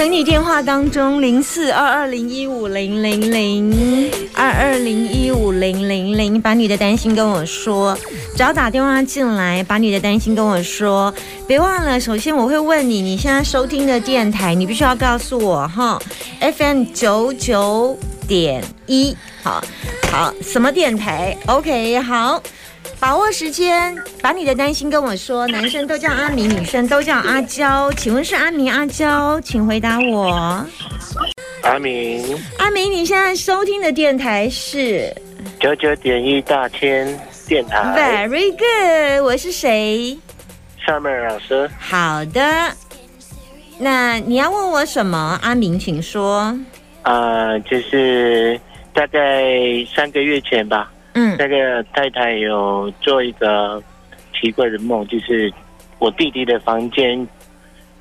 等你电话当中零四二二零一五零零零二二零一五零零零，把你的担心跟我说，只要打电话进来，把你的担心跟我说，别忘了，首先我会问你，你现在收听的电台，你必须要告诉我哈，FM 九九点一，好好，什么电台？OK，好。把握时间，把你的担心跟我说。男生都叫阿明，女生都叫阿娇。请问是阿明阿娇？请回答我。阿明，阿明，你现在收听的电台是九九点一大千电台。Very good，我是谁？Summer 老师。好的，那你要问我什么？阿明，请说。呃，就是大概三个月前吧。嗯，那个太太有做一个奇怪的梦，就是我弟弟的房间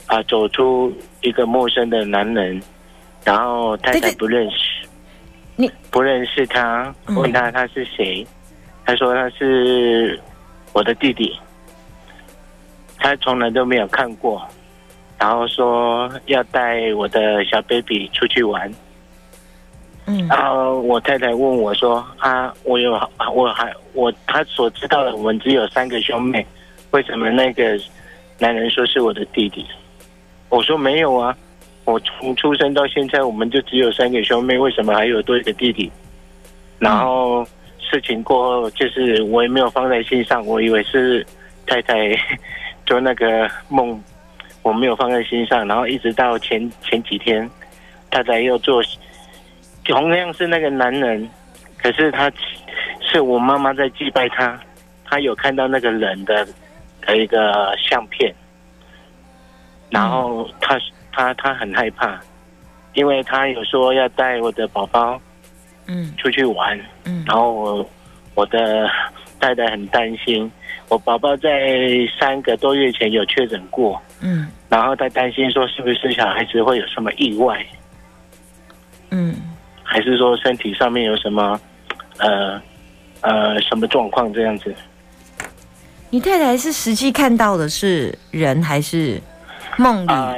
啊，走出一个陌生的男人，然后太太不认识，你不认识他，问他他是谁，他说他是我的弟弟，他从来都没有看过，然后说要带我的小 baby 出去玩。然后我太太问我说：“啊，我有我还我他所知道的，我们只有三个兄妹，为什么那个男人说是我的弟弟？”我说：“没有啊，我从出生到现在，我们就只有三个兄妹，为什么还有多一个弟弟？”然后事情过后，就是我也没有放在心上，我以为是太太做那个梦，我没有放在心上。然后一直到前前几天，太太又做。同样是那个男人，可是他是我妈妈在祭拜他，他有看到那个人的的一个相片，然后他他他很害怕，因为他有说要带我的宝宝，嗯，出去玩，嗯，然后我我的太太很担心，我宝宝在三个多月前有确诊过，嗯，然后他担心说是不是小孩子会有什么意外，嗯。还是说身体上面有什么，呃，呃，什么状况这样子？你太太是实际看到的是人还是梦里？啊，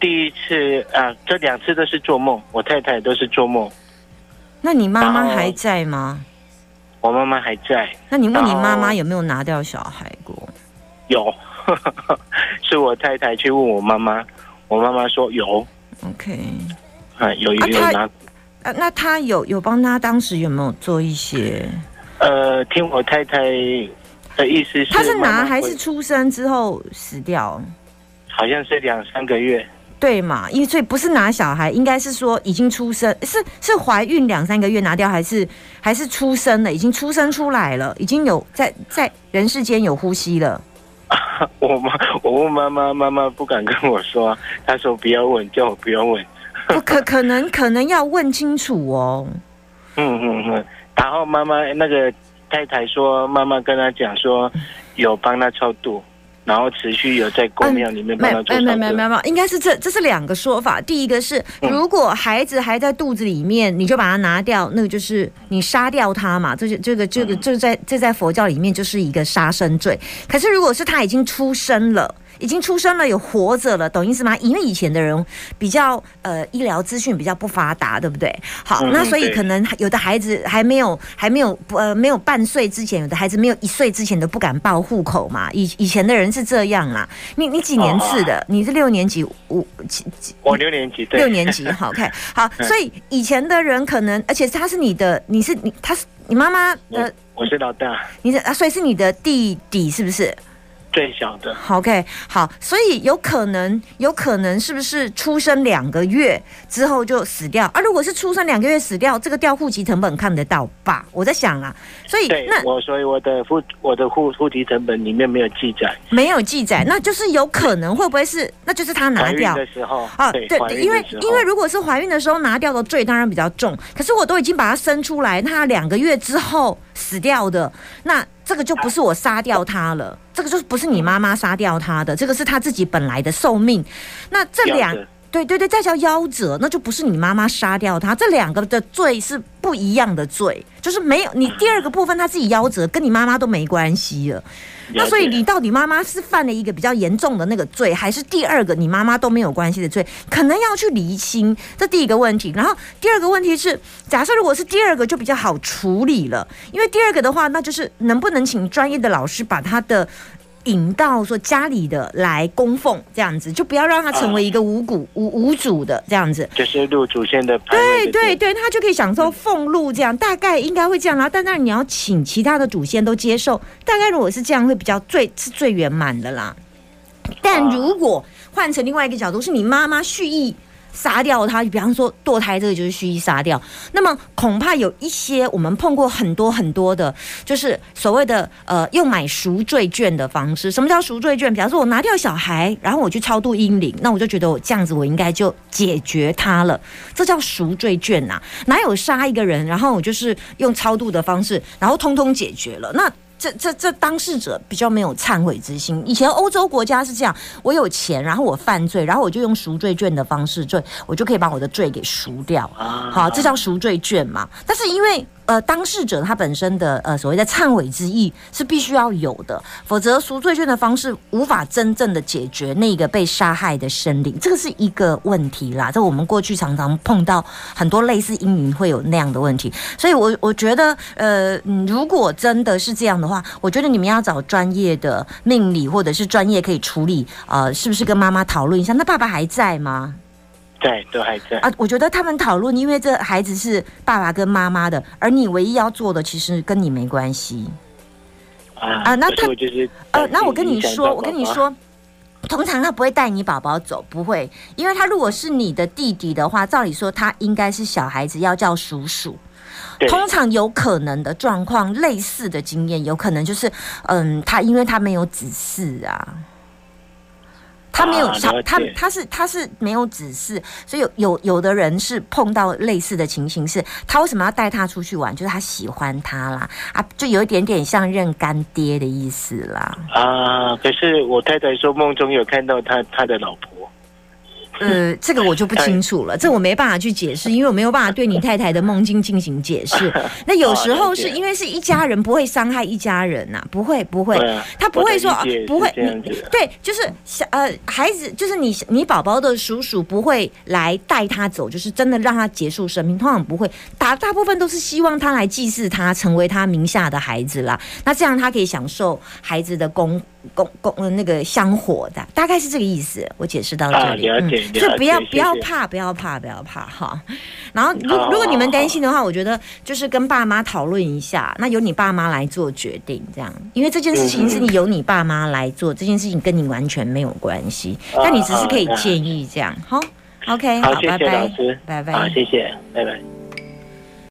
第一次啊，这两次都是做梦，我太太都是做梦。那你妈妈还在吗？我妈妈还在。那你问你妈妈有没有拿掉小孩过？有，是我太太去问我妈妈，我妈妈说有。OK，啊，有有有拿。啊，那他有有帮他当时有没有做一些？呃，听我太太的意思是，他是拿还是出生之后死掉？好像是两三个月，对嘛？因为所以不是拿小孩，应该是说已经出生，是是怀孕两三个月拿掉，还是还是出生了，已经出生出来了，已经有在在人世间有呼吸了。我妈，我问妈妈，妈妈不敢跟我说，她说不要问，叫我不要问。不可可能，可能要问清楚哦。嗯嗯嗯，然后妈妈那个太太说，妈妈跟她讲说，有帮他超度，然后持续有在公庙里面帮他做。没有没有没有没有，应该是这这是两个说法。第一个是，如果孩子还在肚子里面，你就把它拿掉，那个就是你杀掉他嘛。这是这个这个这在这在佛教里面就是一个杀生罪。可是如果是他已经出生了。已经出生了，有活着了，懂意思吗？因为以前的人比较呃医疗资讯比较不发达，对不对？好，那所以可能有的孩子还没有还没有呃没有半岁之前，有的孩子没有一岁之前都不敢报户口嘛。以以前的人是这样啦。你你几年次的？你是六年级五几几？我六年级，六年级。好看好，所以以前的人可能，而且他是你的，你是你，他是你妈妈的，我是老大，你是啊，所以是你的弟弟是不是？最小的。OK，好，所以有可能，有可能是不是出生两个月之后就死掉啊？如果是出生两个月死掉，这个调户籍成本看得到吧？我在想啊，所以那我，所以我的户我的户户籍成本里面没有记载。没有记载，那就是有可能会不会是，那就是他拿掉的时候啊？对因为因为如果是怀孕的时候拿掉的罪，当然比较重。可是我都已经把它生出来，那两个月之后死掉的，那这个就不是我杀掉他了，这个就不是你妈妈杀掉他的，这个是他自己本来的寿命。那这两对对对，再叫夭折，那就不是你妈妈杀掉他，这两个的罪是不一样的罪，就是没有你第二个部分他自己夭折，跟你妈妈都没关系了。那所以你到底妈妈是犯了一个比较严重的那个罪，还是第二个你妈妈都没有关系的罪？可能要去厘清，这第一个问题。然后第二个问题是，假设如果是第二个就比较好处理了，因为第二个的话，那就是能不能请专业的老师把他的。引到说家里的来供奉这样子，就不要让他成为一个无骨无无主的这样子。就是入祖先的对对对，他就可以享受俸禄这样，大概应该会这样。然后，但那你要请其他的祖先都接受，大概如果是这样，会比较最是最圆满的啦。但如果换成另外一个角度，是你妈妈蓄意杀掉他，比方说堕胎，这个就是蓄意杀掉。那么恐怕有一些我们碰过很多很多的，就是所谓的呃用买赎罪券的方式。什么叫赎罪券？比方说我拿掉小孩，然后我去超度阴灵，那我就觉得我这样子我应该就解决它了，这叫赎罪券呐、哪有杀一个人，然后我就是用超度的方式，然后通通解决了？那这这这当事者比较没有忏悔之心。以前欧洲国家是这样，我有钱，然后我犯罪，然后我就用赎罪券的方式罪，我就可以把我的罪给赎掉。啊好，这叫赎罪券嘛。但是因为呃当事者他本身的呃所谓的忏悔之意是必须要有的，否则赎罪券的方式无法真正的解决那个被杀害的生灵，这个是一个问题啦。这我们过去常常碰到很多类似阴影会有那样的问题，所以我我觉得呃如果真的是这样的话，我觉得你们要找专业的命理或者是专业可以处理，呃，是不是跟妈妈讨论一下？那爸爸还在吗？在都还在。啊，我觉得他们讨论，因为这孩子是爸爸跟妈妈的，而你唯一要做的其实跟你没关系。啊啊那他就是呃，那我跟你说，我跟你说。通常他不会带你宝宝走，不会，因为他如果是你的弟弟的话，照理说他应该是小孩子要叫叔叔。通常有可能的状况，类似的经验，有可能就是，嗯，他因为他没有指示啊，他没有他他是他是没有指示，所以有有有的人是碰到类似的情形是，他为什么要带他出去玩？就是他喜欢他啦，啊，就有一点点像认干爹的意思啦。啊，可是我太太说梦中有看到他他的老婆。呃，这个我就不清楚了，这我没办法去解释，因为我没有办法对你太太的梦境进行解释。那有时候是因为是一家人，不会伤害一家人呐、不会不会。他不会说不会，对，就是小呃孩子，就是你你宝宝的叔叔不会来带他走，就是真的让他结束生命，通常不会，大大部分都是希望他来祭祀他，成为他名下的孩子啦。那这样他可以享受孩子的公公公呃那个香火的，大概是这个意思。我解释到这里，啊了解嗯，就不要不要怕，不要怕，不要怕哈。然后如如果你们担心的话，我觉得就是跟爸妈讨论一下，那由你爸妈来做决定，这样，因为这件事情是你由你爸妈来做，这件事情跟你完全没有关系，啊但你只是可以啊建议这样，好，OK，好，好，拜谢谢老拜师，，拜拜好，。谢谢，拜拜。